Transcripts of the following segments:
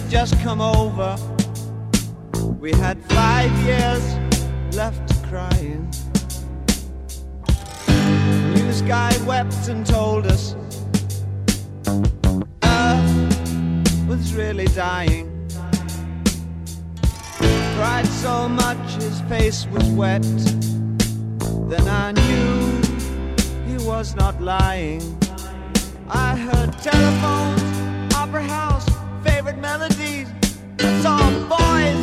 Had just come over. We had five years left crying. News guy wept and told us Earth was really dying cried so much his face was wet. Then I knew he was not lying. I heard telephones, melodies. I saw boys,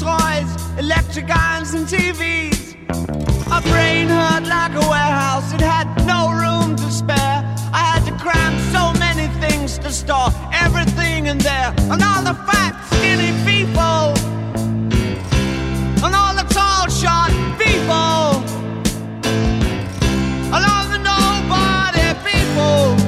toys, electric irons, and TVs. My brain hurt like a warehouse, it had no room to spare. I had to cram so many things to store everything in there, and all the fat, skinny people and all the tall, short people, and all the nobody people,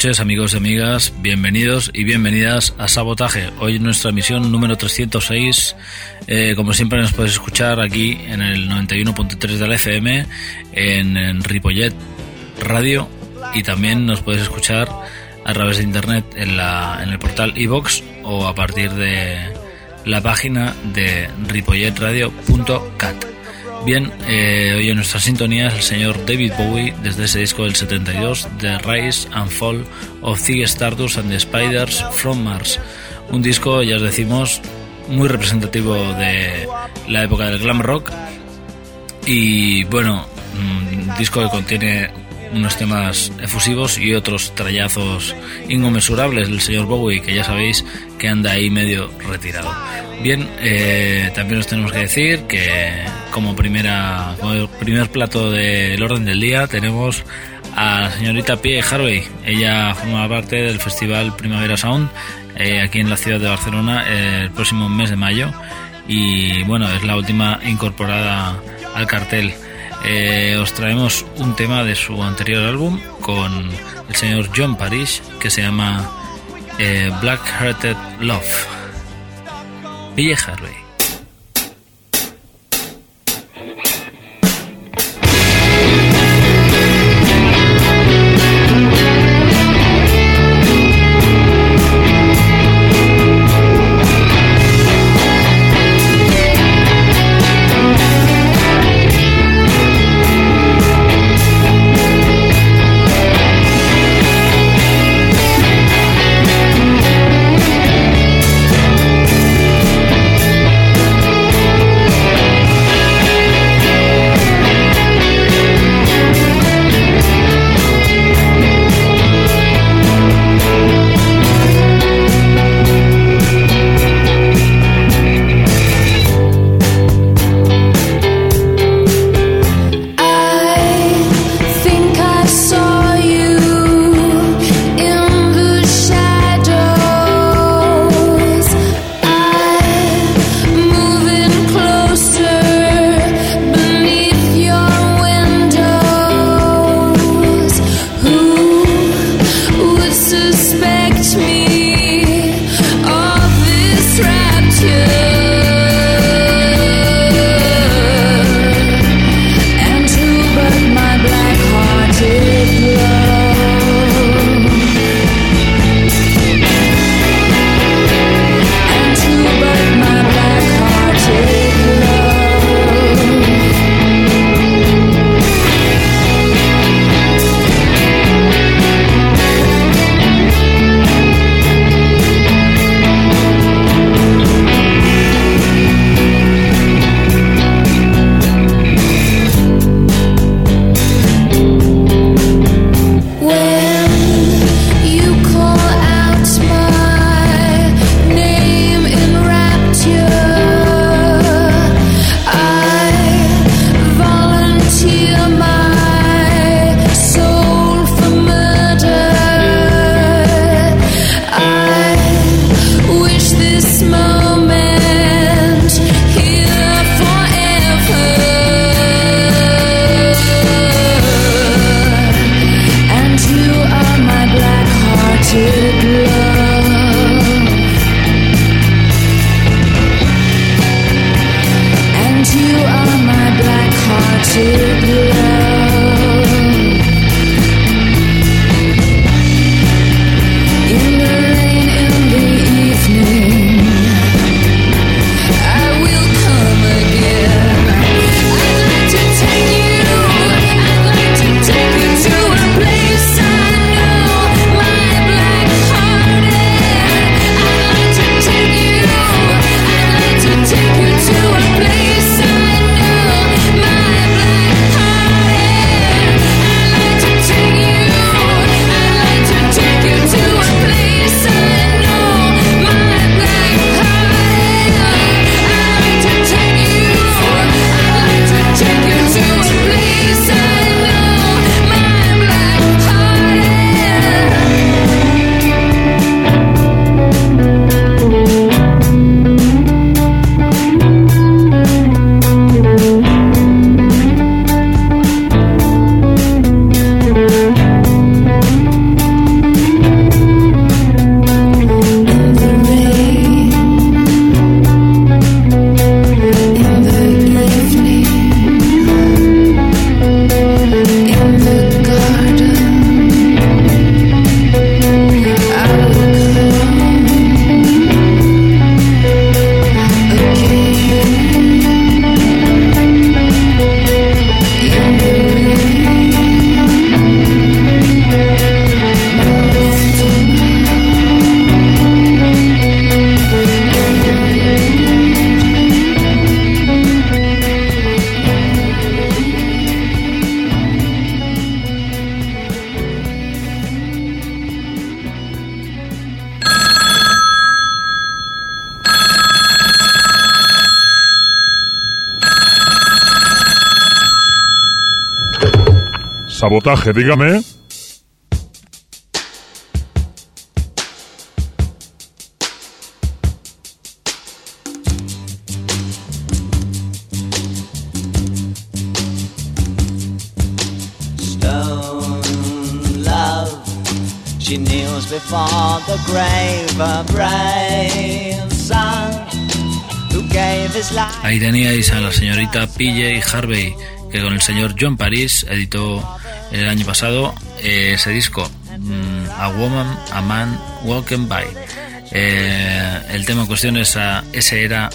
noches amigos y amigas, bienvenidos y bienvenidas a Sabotaje. Hoy nuestra emisión número 306. Eh, como siempre nos puedes escuchar aquí en el 91.3 de la FM, en, en Ripollet Radio y también nos puedes escuchar a través de internet en, la, en el portal iVox o a partir de la página de ripolletradio.cat. Bien, eh, hoy en nuestra sintonía es el señor David Bowie desde ese disco del 72, The Rise and Fall of Ziggy Stardust and the Spiders from Mars. Un disco, ya os decimos, muy representativo de la época del glam rock y bueno, un disco que contiene unos temas efusivos y otros trallazos inconmensurables del señor Bowie, que ya sabéis que anda ahí medio retirado. Bien, eh, también os tenemos que decir que como primera como primer plato del orden del día tenemos a la señorita Pie Harvey. Ella forma parte del festival Primavera Sound eh, aquí en la ciudad de Barcelona el próximo mes de mayo y bueno, es la última incorporada al cartel. Eh, os traemos un tema de su anterior álbum con el señor John Parrish que se llama eh, Black Hearted Love. Ville Harvey. Sabotaje, dígame. Stone love, she kneels before the grave, a brave son who gave his life. Ahí teníais a la señorita PJ Harvey, que con el señor John Paris editó el año pasado eh, ese disco, mm, A Woman, A Man, Walking By. Eh, el tema en cuestión es a- ese era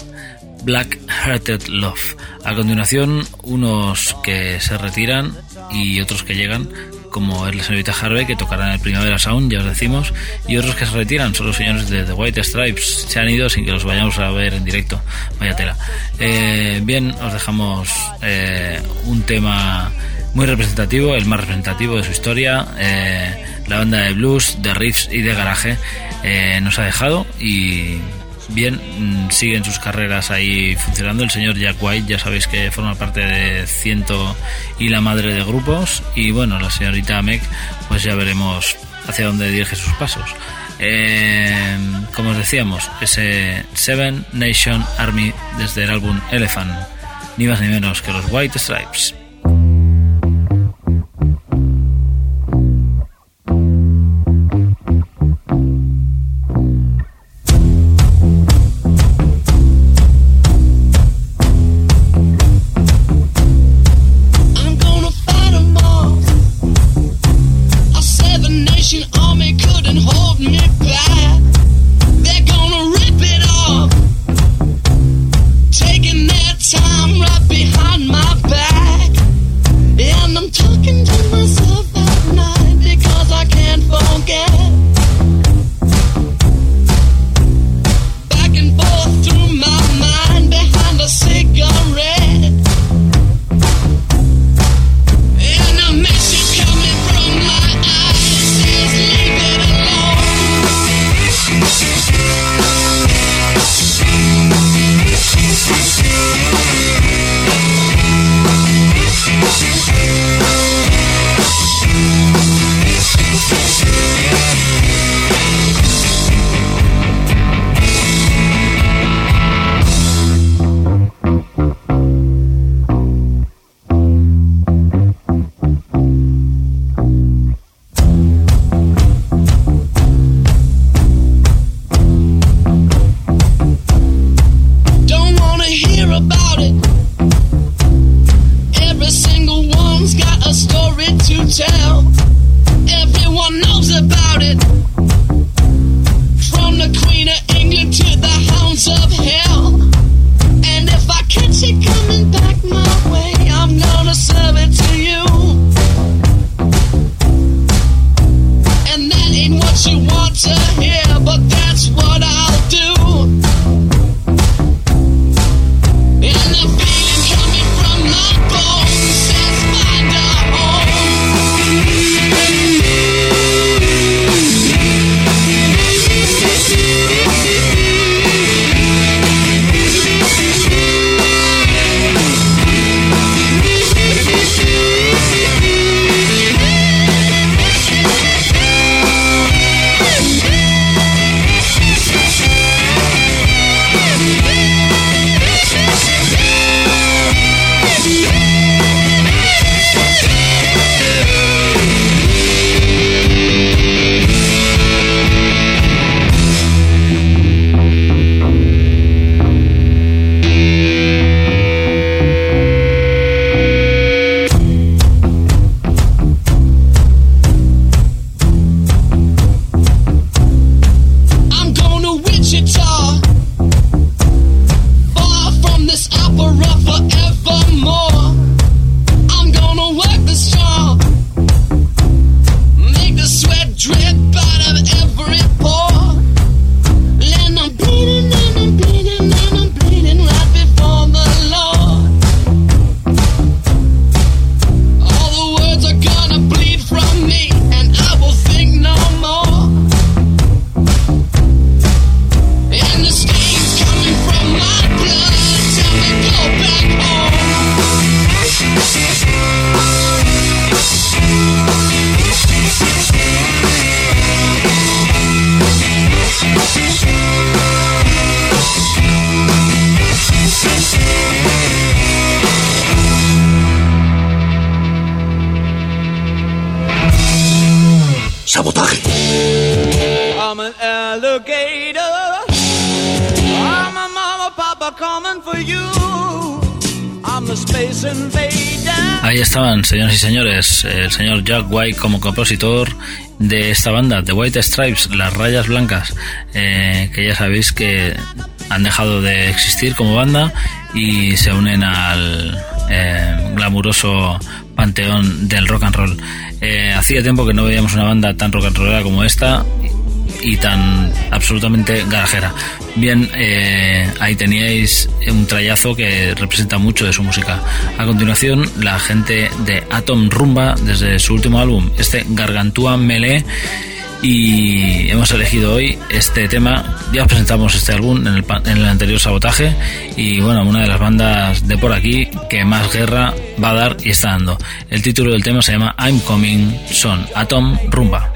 Black Hearted Love. A continuación, unos que se retiran y otros que llegan, como es la señorita Harvey, que tocará en el Primavera Sound, ya os decimos, y otros que se retiran, son los señores de The White Stripes. Se han ido sin que los vayamos a ver en directo. Vaya tela. Eh, bien, os dejamos un tema muy representativo, el más representativo de su historia. eh, la banda de blues, de riffs y de garaje eh, nos ha dejado y bien, mm, siguen sus carreras ahí funcionando. El señor Jack White, ya sabéis que forma parte de Ciento y la madre de grupos. Y bueno, la señorita Meg, pues ya veremos hacia dónde dirige sus pasos. Eh, como os decíamos, ese Seven Nation Army desde el álbum Elephant, ni más ni menos que los White Stripes. Ahí estaban, señoras y señores, el señor Jack White como compositor de esta banda, The White Stripes, las rayas blancas, eh, que ya sabéis que han dejado de existir como banda y se unen al eh, glamuroso panteón del rock and roll. Eh, hacía tiempo que no veíamos una banda tan rock and rollera como esta y tan absolutamente garajera. Bien, eh, ahí teníais un trayazo que representa mucho de su música. A continuación, la gente de Atom Rumba, desde su último álbum, este Gargantúa Melee, y hemos elegido hoy este tema. Ya os presentamos este álbum en el, en el anterior sabotaje, y bueno, una de las bandas de por aquí que más guerra va a dar y está dando. El título del tema se llama I'm Coming, son Atom Rumba.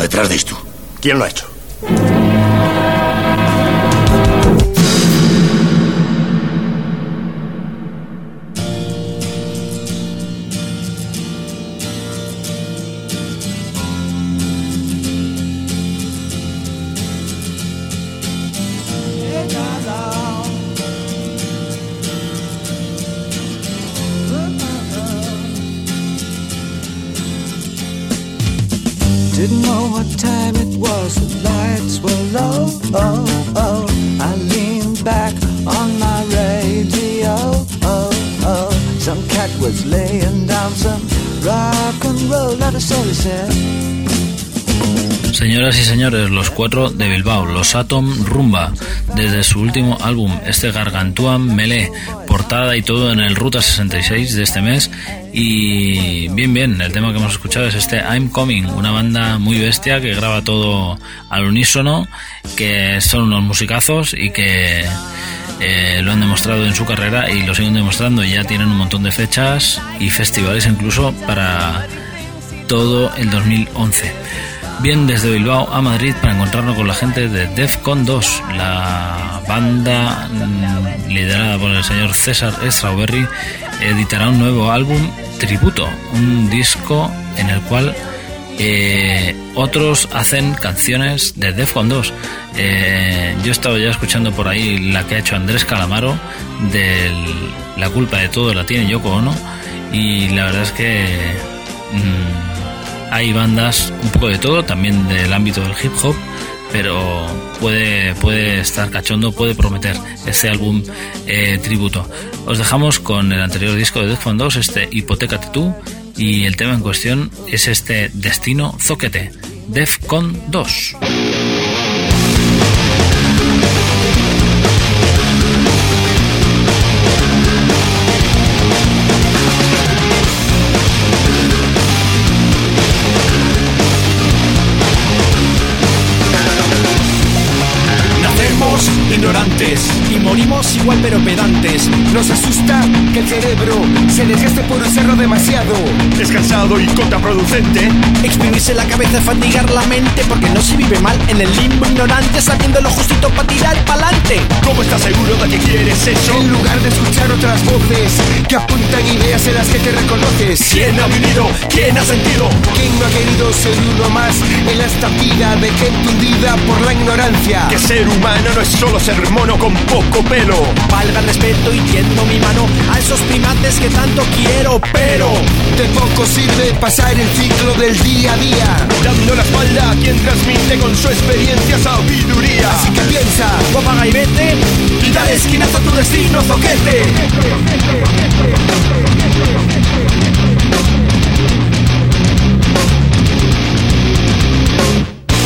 Detrás de esto? ¿Quién lo ha hecho? de Bilbao, Los Atom Rumba, desde su último álbum, este Gargantuan Melee, portada y todo en el Ruta 66 de este mes. Y bien, bien, el tema que hemos escuchado es este I'm Coming, una banda muy bestia que graba todo al unísono, que son unos musicazos y que... Eh, lo han demostrado en su carrera y lo siguen demostrando. Ya tienen un montón de fechas y festivales incluso para todo el 2011. Bien, desde Bilbao a Madrid para encontrarnos con la gente de Defcon 2, la banda mm, liderada por el señor César Strawberry, editará un nuevo álbum tributo, un disco en el cual eh, otros hacen canciones de Defcon 2. Eh, yo he estado ya escuchando por ahí la que ha hecho Andrés Calamaro, de La culpa de todo la tiene Yoko Ono, y la verdad es que... mm, hay bandas un poco de todo, también del ámbito del hip hop, pero puede, puede estar cachondo, puede prometer este álbum eh, tributo. Os dejamos con el anterior disco de Defcon 2, este Hipotecate tú, y el tema en cuestión es este Destino Zoquete, Defcon 2. Igual pero pedantes. Nos asusta que el cerebro se desgaste por usarlo demasiado. Descansado y contraproducente. Exprimirse la cabeza es fatigar la mente porque no se vive mal en el limbo ignorante sabiendo lo justito para tirar pa'lante. ¿Cómo estás seguro de que quieres eso? En lugar de escuchar otras voces que apuntan ideas en las que te reconoces. ¿Quién ha vivido? ¿Quién ha sentido? ¿Quién no ha querido ser uno más en la estampida de gente hundida por la ignorancia? Que ser humano no es solo ser mono con poco pelo. Valga el respeto y tiendo mi mano a esos primates que tanto quiero, pero de poco sirve pasar el ciclo del día a día. Dando la espalda a quien transmite con su experiencia sabiduría. Así que piensa, o apaga y vete, y dale esquinazo a tu destino, zoquete.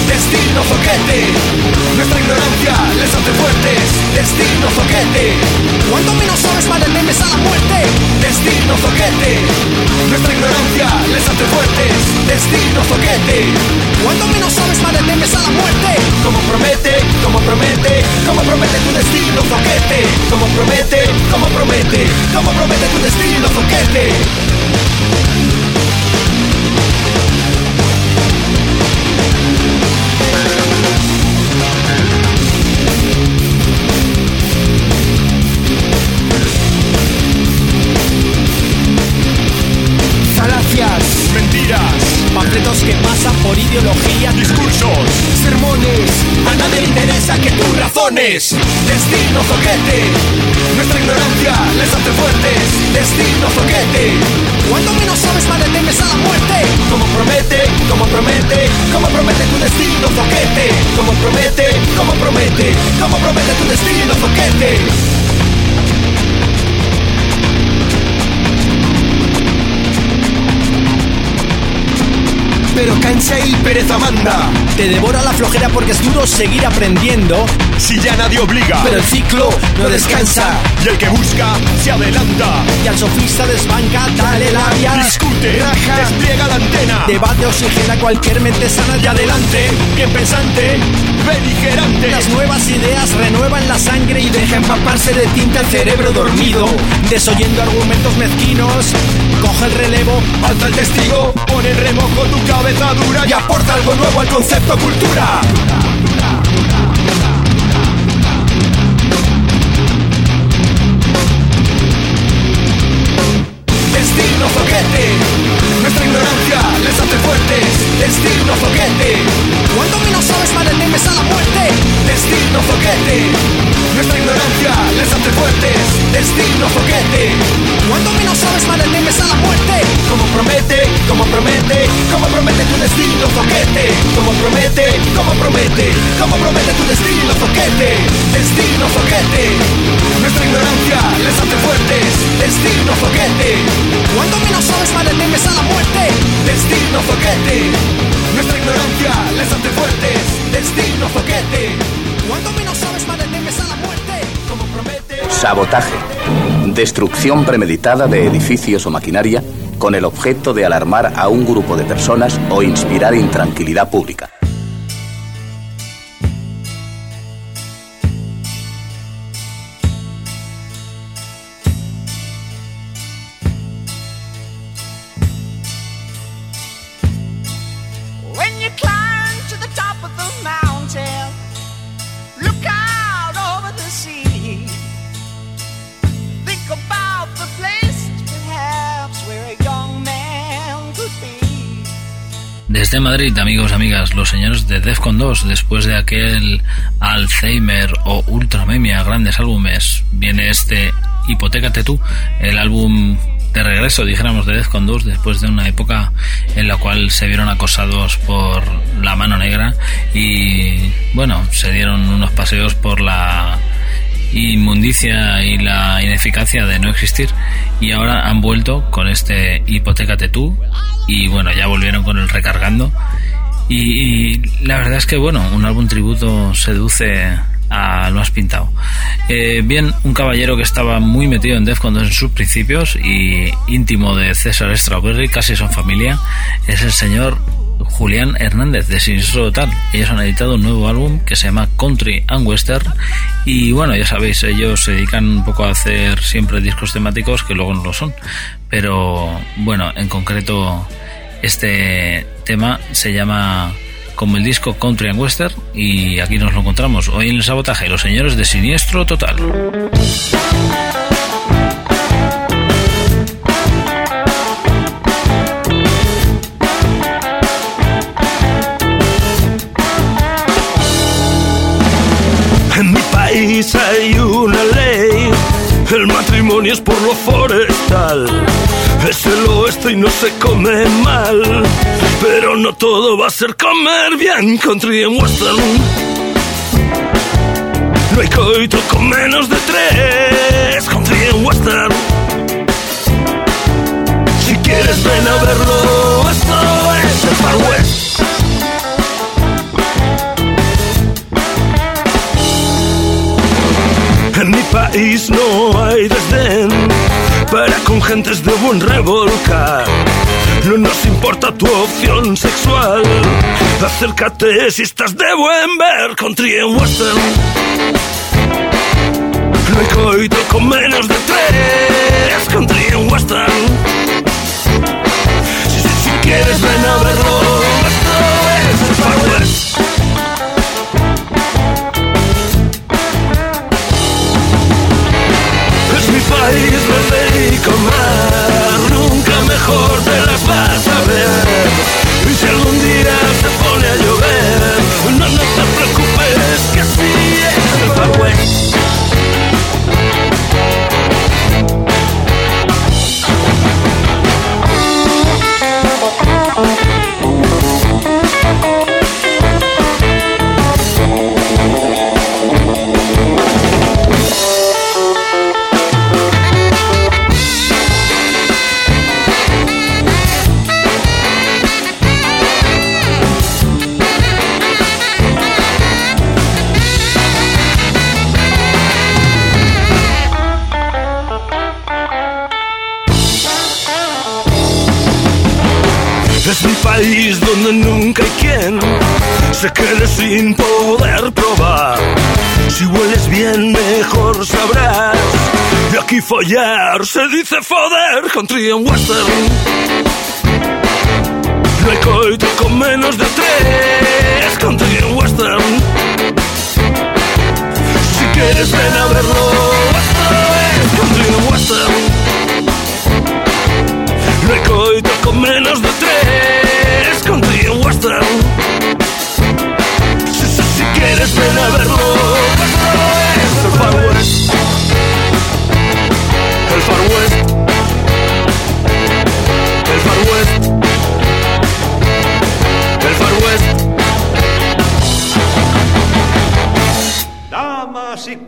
Destino zoquete, nuestra ignorancia les hace fuertes. Destino zoquete, cuando menos sabes más temes a la muerte. Destino zoquete, nuestra ignorancia les hace fuertes. Destino zoquete, cuando menos sabes más temes a la muerte. Como promete, como promete, como promete tu destino zoquete. Como promete, como promete, como promete tu destino zoquete. Destino zoquete, nuestra ignorancia les hace fuertes. Destino zoquete, cuando menos sabes más le temes a la muerte. Como promete, como promete, como promete tu destino zoquete. Como promete, como promete, como promete tu destino zoquete. Pero cansa y pereza manda. Te devora la flojera porque es duro seguir aprendiendo. si ya nadie obliga. Pero el ciclo no descansa. Y el que busca se adelanta. Y al sofista desbanca, dale labia. Discute, raja. despliega la antena. Debate oxigena cualquier mente sana de adelante. Bien pensante, beligerante. Las nuevas ideas renuevan la sangre y dejan empaparse de tinta el cerebro dormido. Desoyendo argumentos mezquinos, coge el relevo, alza el testigo, pone en remojo tu cabeza dura y aporta algo nuevo al concepto cultura. Destino zoquete, nuestra ignorancia les hace fuertes. Destino zoquete, promete, como promete tu destino zoquete. Destino zoquete, nuestra ignorancia les hace fuertes. Destino zoquete. Cuando menos sabes temes a la muerte Destino zoquete Nuestra ignorancia les hace fuertes Destino zoquete Cuando menos sabes temes a la muerte Como promete Sabotaje. Destrucción premeditada de edificios o maquinaria con el objeto de alarmar a un grupo de personas o inspirar intranquilidad pública. Madrid, amigos, amigas, los señores de Defcon 2, después de aquel Alzheimer o Ultramemia, grandes álbumes, viene este Hipotécate tú, el álbum de regreso, dijéramos, de Defcon 2, después de una época en la cual se vieron acosados por la mano negra y, bueno, se dieron unos paseos por la inmundicia y la ineficacia de no existir. Y ahora han vuelto con este Hipotécate tú y bueno ya volvieron con el recargando y, la verdad es que bueno un álbum tributo seduce a lo has pintado Eh, bien un caballero que estaba muy metido en Defcon 2 en sus principios y íntimo de César Strawberry casi son familia es el señor Julián Hernández de Sinistro Total. Ellos han editado un nuevo álbum que se llama Country and Western y bueno, ya sabéis, ellos se dedican un poco a hacer siempre discos temáticos que luego no lo son. Pero bueno, en concreto este tema se llama como el disco Country and Western y aquí nos lo encontramos hoy en el sabotaje, los señores de Siniestro Total. En mi país hay una ley, el matrimonio es por lo forestal. Es el oeste y no se come mal, pero no todo va a ser comer bien country and western. No hay coito con menos de tres, country and western. Si quieres ven a verlo, esto es el Far West. En mi país no hay desdén para con gentes de buen revolcar. No nos importa tu opción sexual. Acércate si estás de buen ver country and western. No hay coito con menos de tres country and western. Si, si, si quieres ven a verlo, country and western.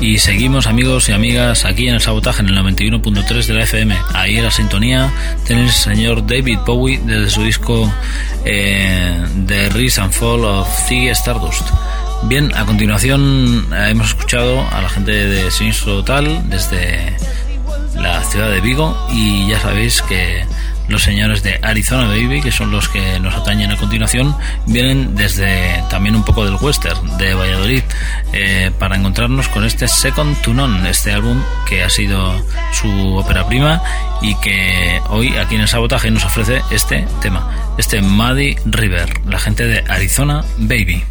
Y seguimos amigos y amigas aquí en el sabotaje en el 91.3 de la FM. Ahí en la sintonía tenéis al señor David Bowie desde su disco eh, The Rise and Fall of Ziggy Stardust. Bien, a continuación eh, hemos escuchado a la gente de Sinistro Total desde la ciudad de Vigo y ya sabéis que los señores de Arizona Baby, que son los que nos atañen a continuación, vienen desde también un poco del western de Valladolid eh, para encontrarnos con este Second to None, este álbum que ha sido su ópera prima y que hoy aquí en el sabotaje nos ofrece este tema, este Muddy River, la gente de Arizona Baby.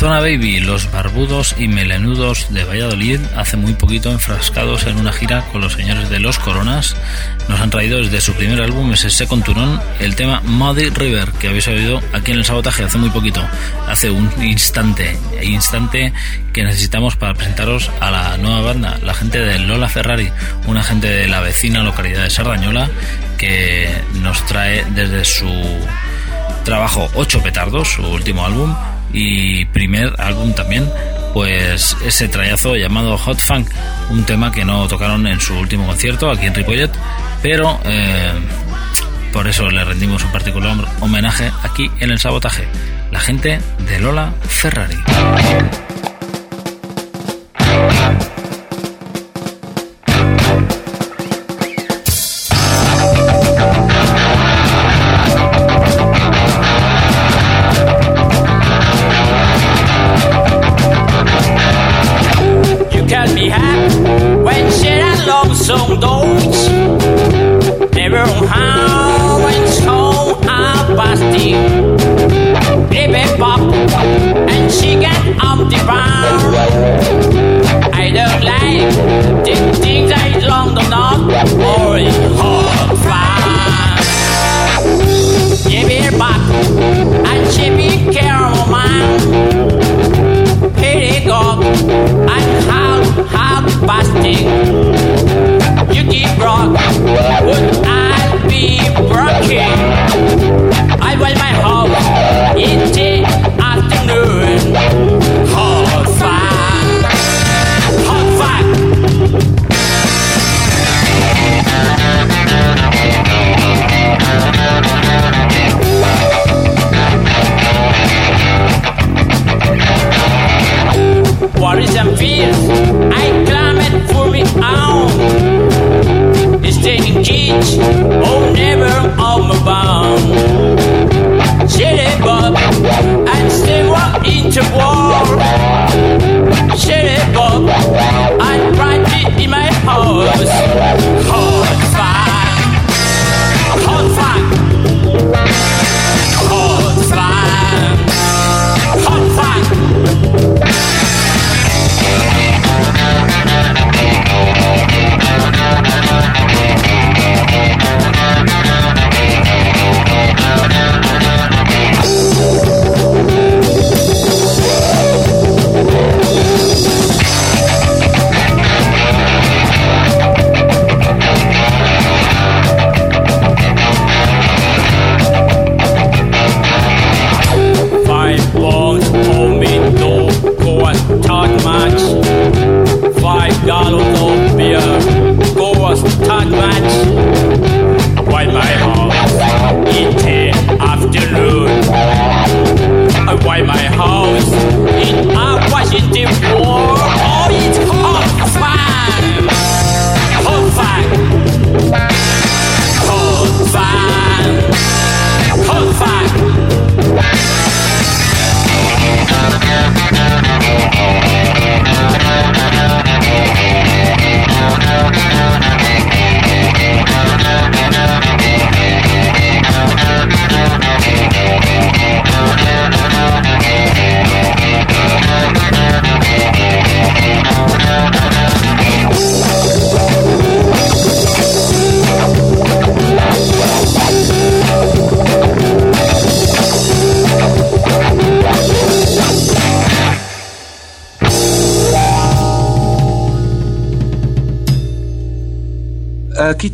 Arizona Baby, los barbudos y melenudos de Valladolid, hace muy poquito enfrascados en una gira con los señores de Los Coronas, nos han traído desde su primer álbum, ese Second Turón, el tema Muddy River, que habéis oído aquí en el sabotaje hace muy poquito, hace un instante, instante que necesitamos para presentaros a la nueva banda, la gente de Lola Ferrari, una gente de la vecina localidad de Sardañola, que nos trae desde su trabajo Ocho Petardos, su último álbum, y primer álbum también, pues ese trayazo llamado Hot Funk, un tema que no tocaron en su último concierto aquí en Ripollet, pero eh, por eso le rendimos un particular homenaje aquí en el sabotaje, la gente de Lola Ferrari.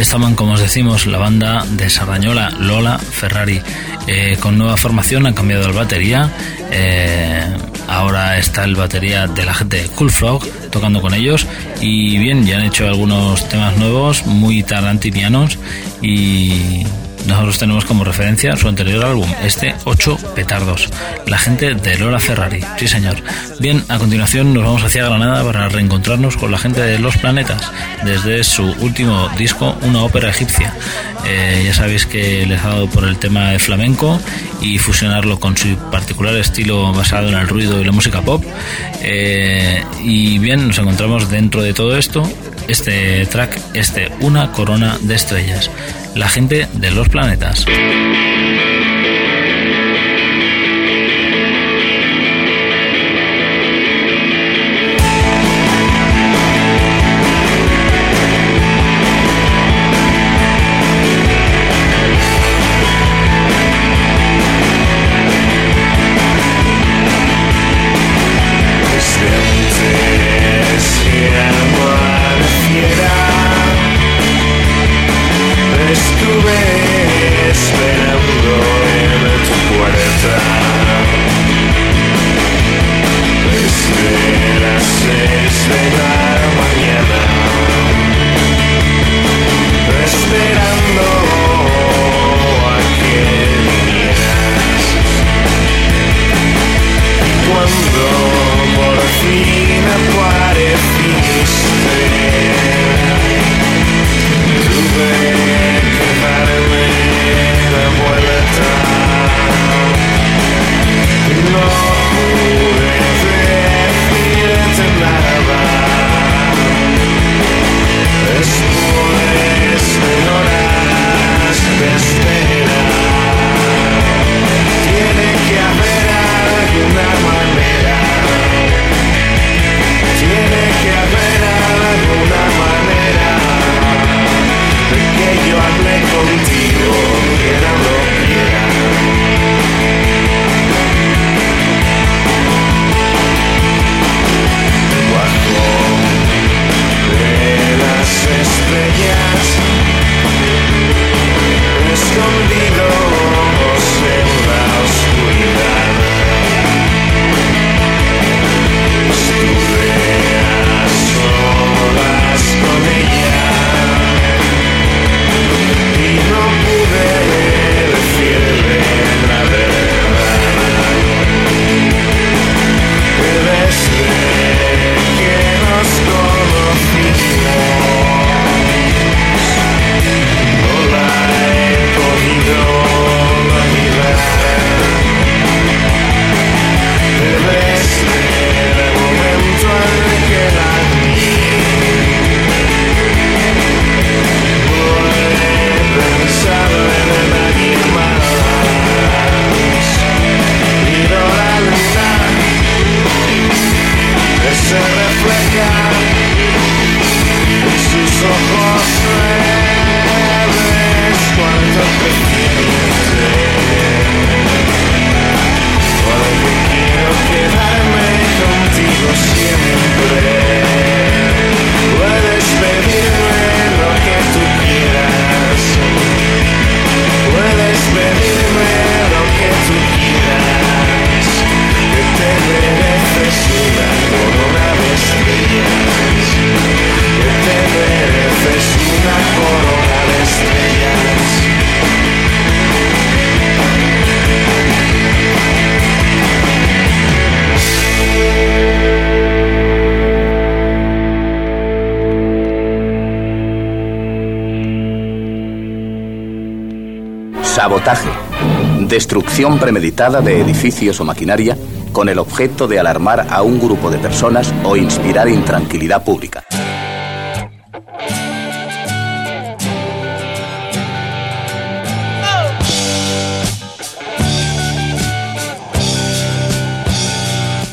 Estaban, como os decimos, la banda de Sardañola, Lola Ferrari. eh, con nueva formación, han cambiado el batería. eh, ahora está el batería de la gente de Cool Frog tocando con ellos. Y bien, ya han hecho algunos temas nuevos, muy tarantinianos. Y nosotros tenemos como referencia su anterior álbum, este 8 Petardos, la gente de Lola Ferrari. Sí, señor. Bien, a continuación nos vamos hacia Granada para reencontrarnos con la gente de Los Planetas, desde su último disco, una ópera egipcia. Eh, ya sabéis que les ha dado por el tema de flamenco y fusionarlo con su particular estilo basado en el ruido y la música pop. Eh, y bien, nos encontramos dentro de todo esto, este track, este Una Corona de Estrellas, la gente de los planetas. Sabotaje. Destrucción premeditada de edificios o maquinaria con el objeto de alarmar a un grupo de personas o inspirar intranquilidad pública.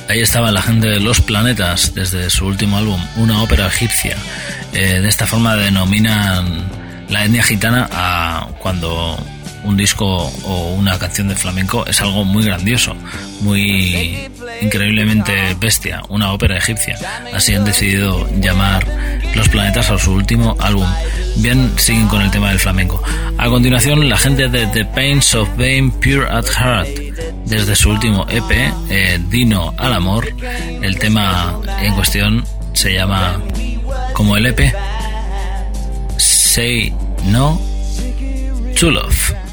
Ahí estaba la gente de Los Planetas desde su último álbum, una ópera egipcia. Eh, de esta forma denominan la etnia gitana a cuando un disco o una canción de flamenco es algo muy grandioso, muy increíblemente bestia, una ópera egipcia. Así han decidido llamar Los Planetas a su último álbum. Bien, siguen con el tema del flamenco. A continuación, la gente de The Pains of Bane Pure at Heart, desde su último EP, eh, Dino al Amor, el tema en cuestión se llama como el EP Say No to Love.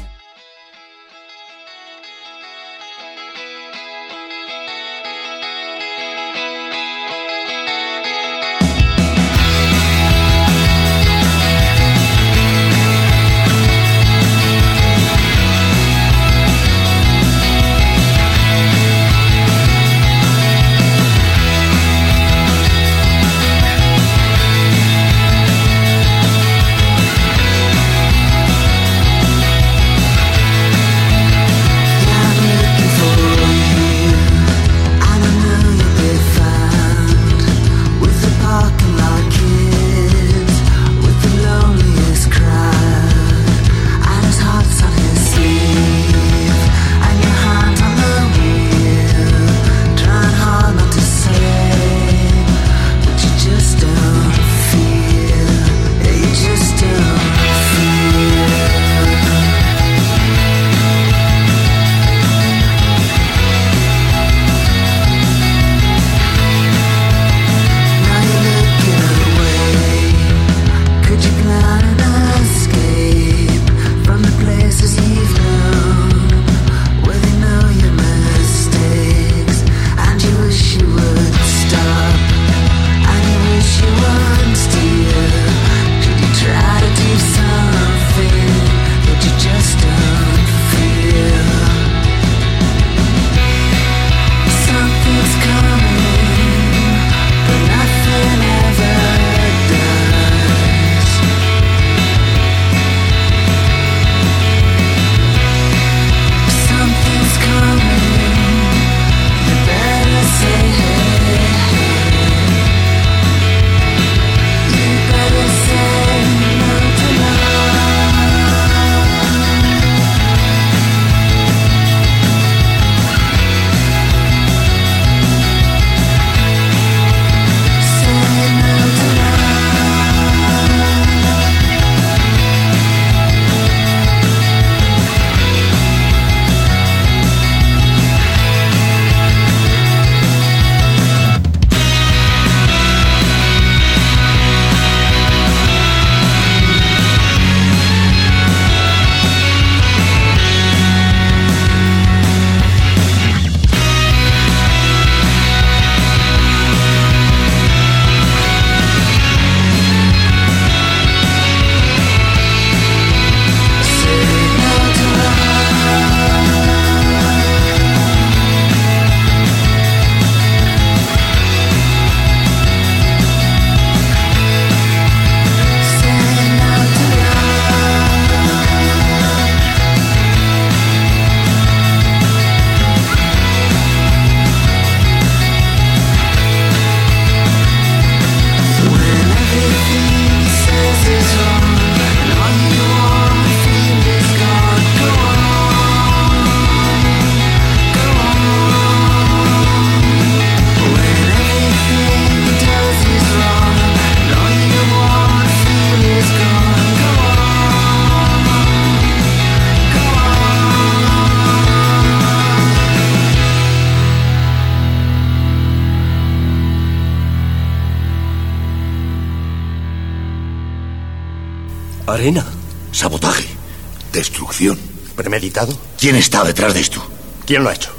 ¿Premeditado? ¿Quién está detrás de esto? ¿Quién lo ha hecho?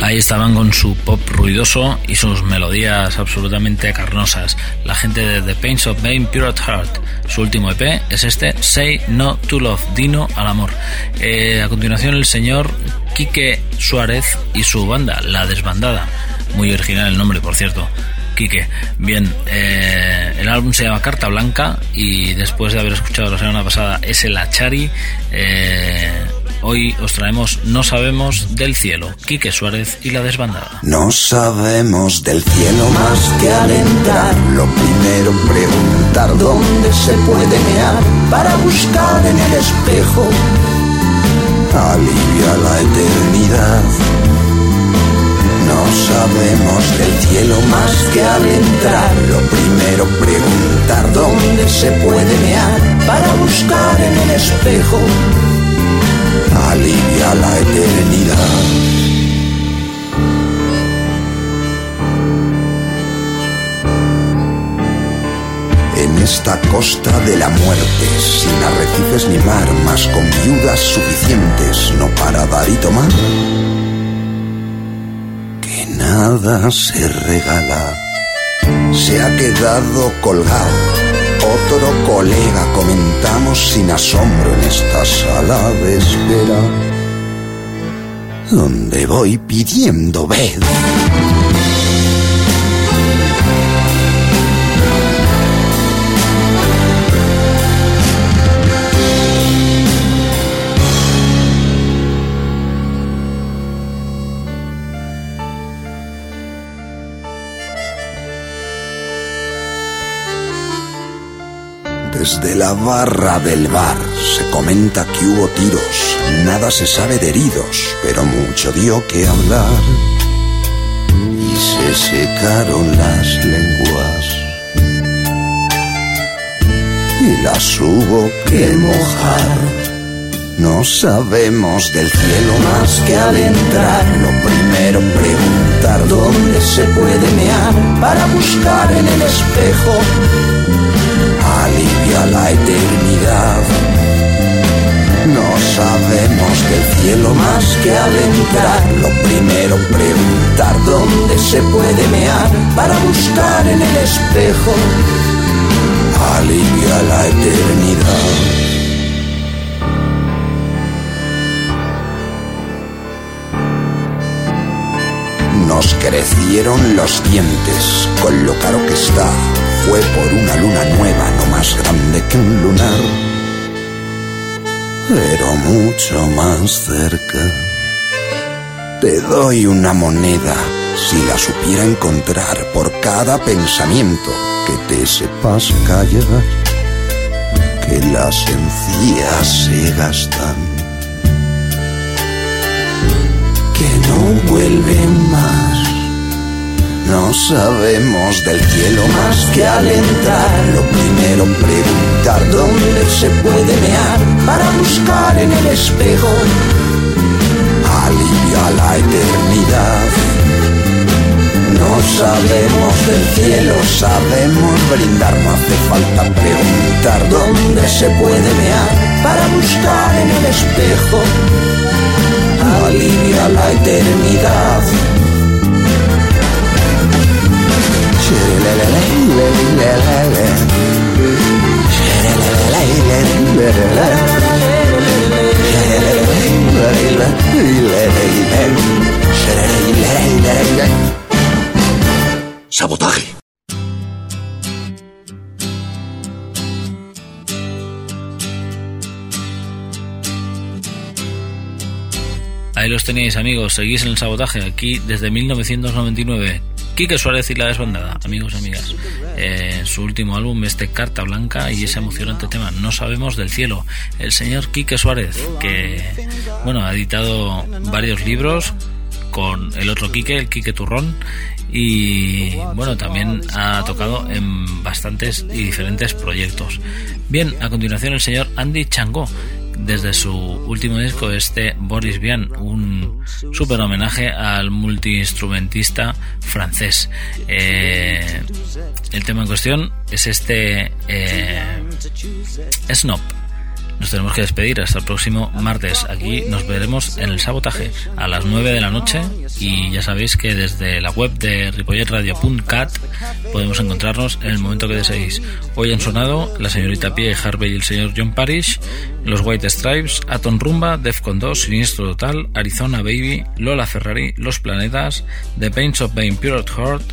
Ahí estaban con su pop ruidoso y sus melodías absolutamente carnosas. La gente de The Pains of Bane Pure at Heart. Su último EP es este Say No to Love, Dino al Amor. Eh, a continuación el señor Quique Suárez y su banda, La Desbandada. Muy original el nombre, por cierto. Quique, bien, eh, el álbum se llama Carta Blanca y después de haber escuchado la semana pasada Es el Achari, eh, Hoy os traemos No sabemos del cielo, Quique Suárez y la desbandada. No sabemos del cielo más que al entrar. Lo primero preguntar dónde se puede mear para buscar en el espejo alivia la eternidad. No sabemos del cielo más que al entrar. Lo primero preguntar dónde se puede mear para buscar en el espejo alivia la eternidad. Esta costa de la muerte, sin arrecifes ni mar, más con viudas suficientes, no para dar y tomar, que nada se regala, se ha quedado colgado otro colega comentamos sin asombro en esta sala de espera, donde voy pidiendo ver. Desde la barra del bar se comenta que hubo tiros, nada se sabe de heridos, pero mucho dio que hablar. Y se secaron las lenguas y las hubo que mojar. No sabemos del cielo más que al entrar. Lo primero preguntar dónde se puede mear para buscar en el espejo la eternidad. No sabemos del cielo más que al entrar. Lo primero preguntar dónde se puede mear para buscar en el espejo. Alivia la eternidad. Nos crecieron los dientes con lo caro que está fue por una luna nueva, no más grande que un lunar, pero mucho más cerca. Te doy una moneda si la supiera encontrar por cada pensamiento que te sepas callar, que las encías se gastan, que no vuelven más. No sabemos del cielo más que al entrar. Lo primero preguntar dónde se puede mear para buscar en el espejo alivia la eternidad. No sabemos del cielo, sabemos brindar, no hace falta preguntar dónde se puede mear para buscar en el espejo alivia la eternidad. Sabotaje. Ahí los tenéis amigos, seguís en el sabotaje aquí desde 1999. Quique Suárez y la desbandada, amigos y amigas. Eh, su último álbum, este Carta Blanca y ese emocionante tema, No sabemos del cielo. El señor Quique Suárez, que bueno, ha editado varios libros con el otro Quique, el Quique Turrón, y bueno, también ha tocado en bastantes y diferentes proyectos. Bien, a continuación el señor Andy Changó, desde su último disco, este Boris Vian, un super homenaje al multiinstrumentista francés. Eh, el tema en cuestión es este eh, Snob. Nos tenemos que despedir hasta el próximo martes. Aquí nos veremos en el sabotaje a las 9 de la noche y ya sabéis que desde la web de ripolletradio.cat podemos encontrarnos en el momento que deseéis. Hoy han sonado la señorita Pie Harvey y el señor John Parrish Los White Stripes, Atom Rumba, Defcon 2, Siniestro Total, Arizona Baby, Lola Ferrari, Los Planetas, The Pains of Pain Pure Heart,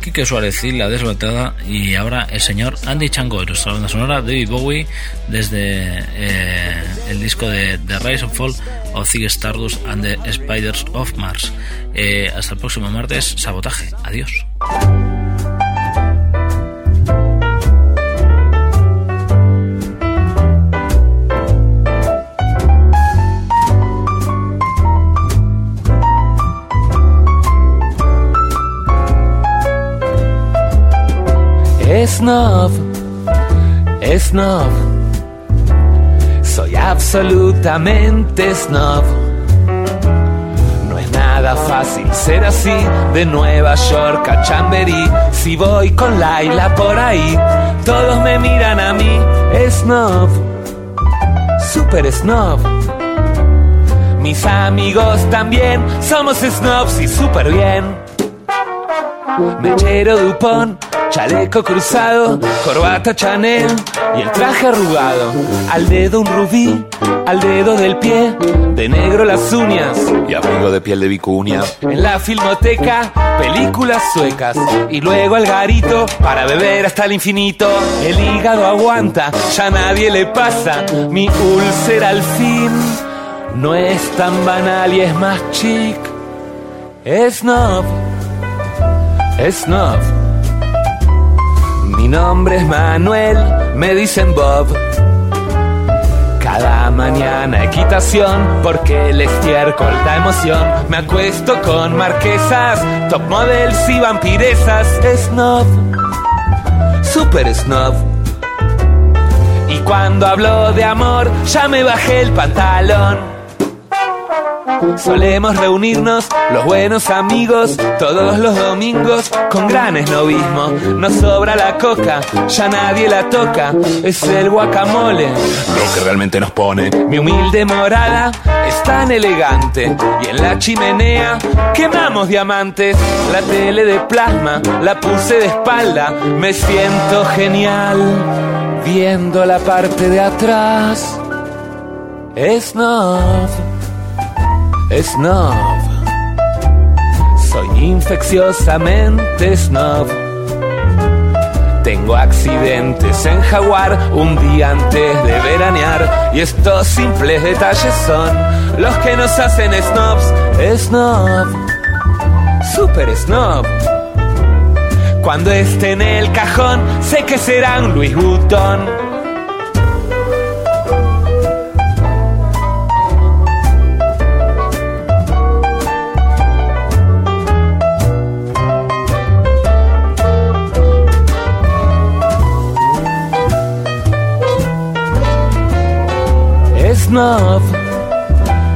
Kike Suárez y La Desbatada y ahora el señor Andy Chango, nuestra banda sonora, David Bowie, desde eh, el disco de The Rise and Fall of Ziggy Stardust and the Spiders of Mars. Eh, hasta el próximo martes, sabotaje. Adiós. Snob, soy absolutamente snob. No es nada fácil ser así, de Nueva York a Chamberí. Si voy con Laila por ahí, todos me miran a mí, snob, super snob. Mis amigos también somos snobs y super bien. Mechero Dupont chaleco cruzado, corbata Chanel y el traje arrugado. Al dedo un rubí, al dedo del pie, de negro las uñas y abrigo de piel de vicuña. En la filmoteca, películas suecas y luego al garito para beber hasta el infinito. El hígado aguanta, ya nadie le pasa. Mi úlcera al fin no es tan banal y es más chic. Snob, snob. Nombre es Manuel, me dicen Bob. Cada mañana equitación, porque el estiércol da emoción. Me acuesto con marquesas, top models y vampiresas. Snob, super snob. Y cuando hablo de amor, ya me bajé el pantalón. Solemos reunirnos los buenos amigos todos los domingos con gran esnovismo. Nos sobra la coca, ya nadie la toca, es el guacamole. Lo que realmente nos pone. Mi humilde morada es tan elegante y en la chimenea quemamos diamantes. La tele de plasma la puse de espalda, me siento genial viendo la parte de atrás. Snob snob. Soy infecciosamente snob. Tengo accidentes en Jaguar un día antes de veranear y estos simples detalles son los que nos hacen snobs. Snob, super snob. Cuando esté en el cajón, sé que será un Louis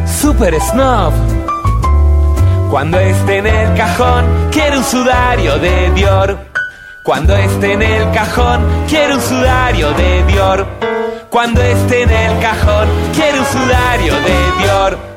super snob. Cuando esté en el cajón, quiere un sudario de Dior. Cuando esté en el cajón, quiere un sudario de Dior. Cuando esté en el cajón, quiere un sudario de Dior.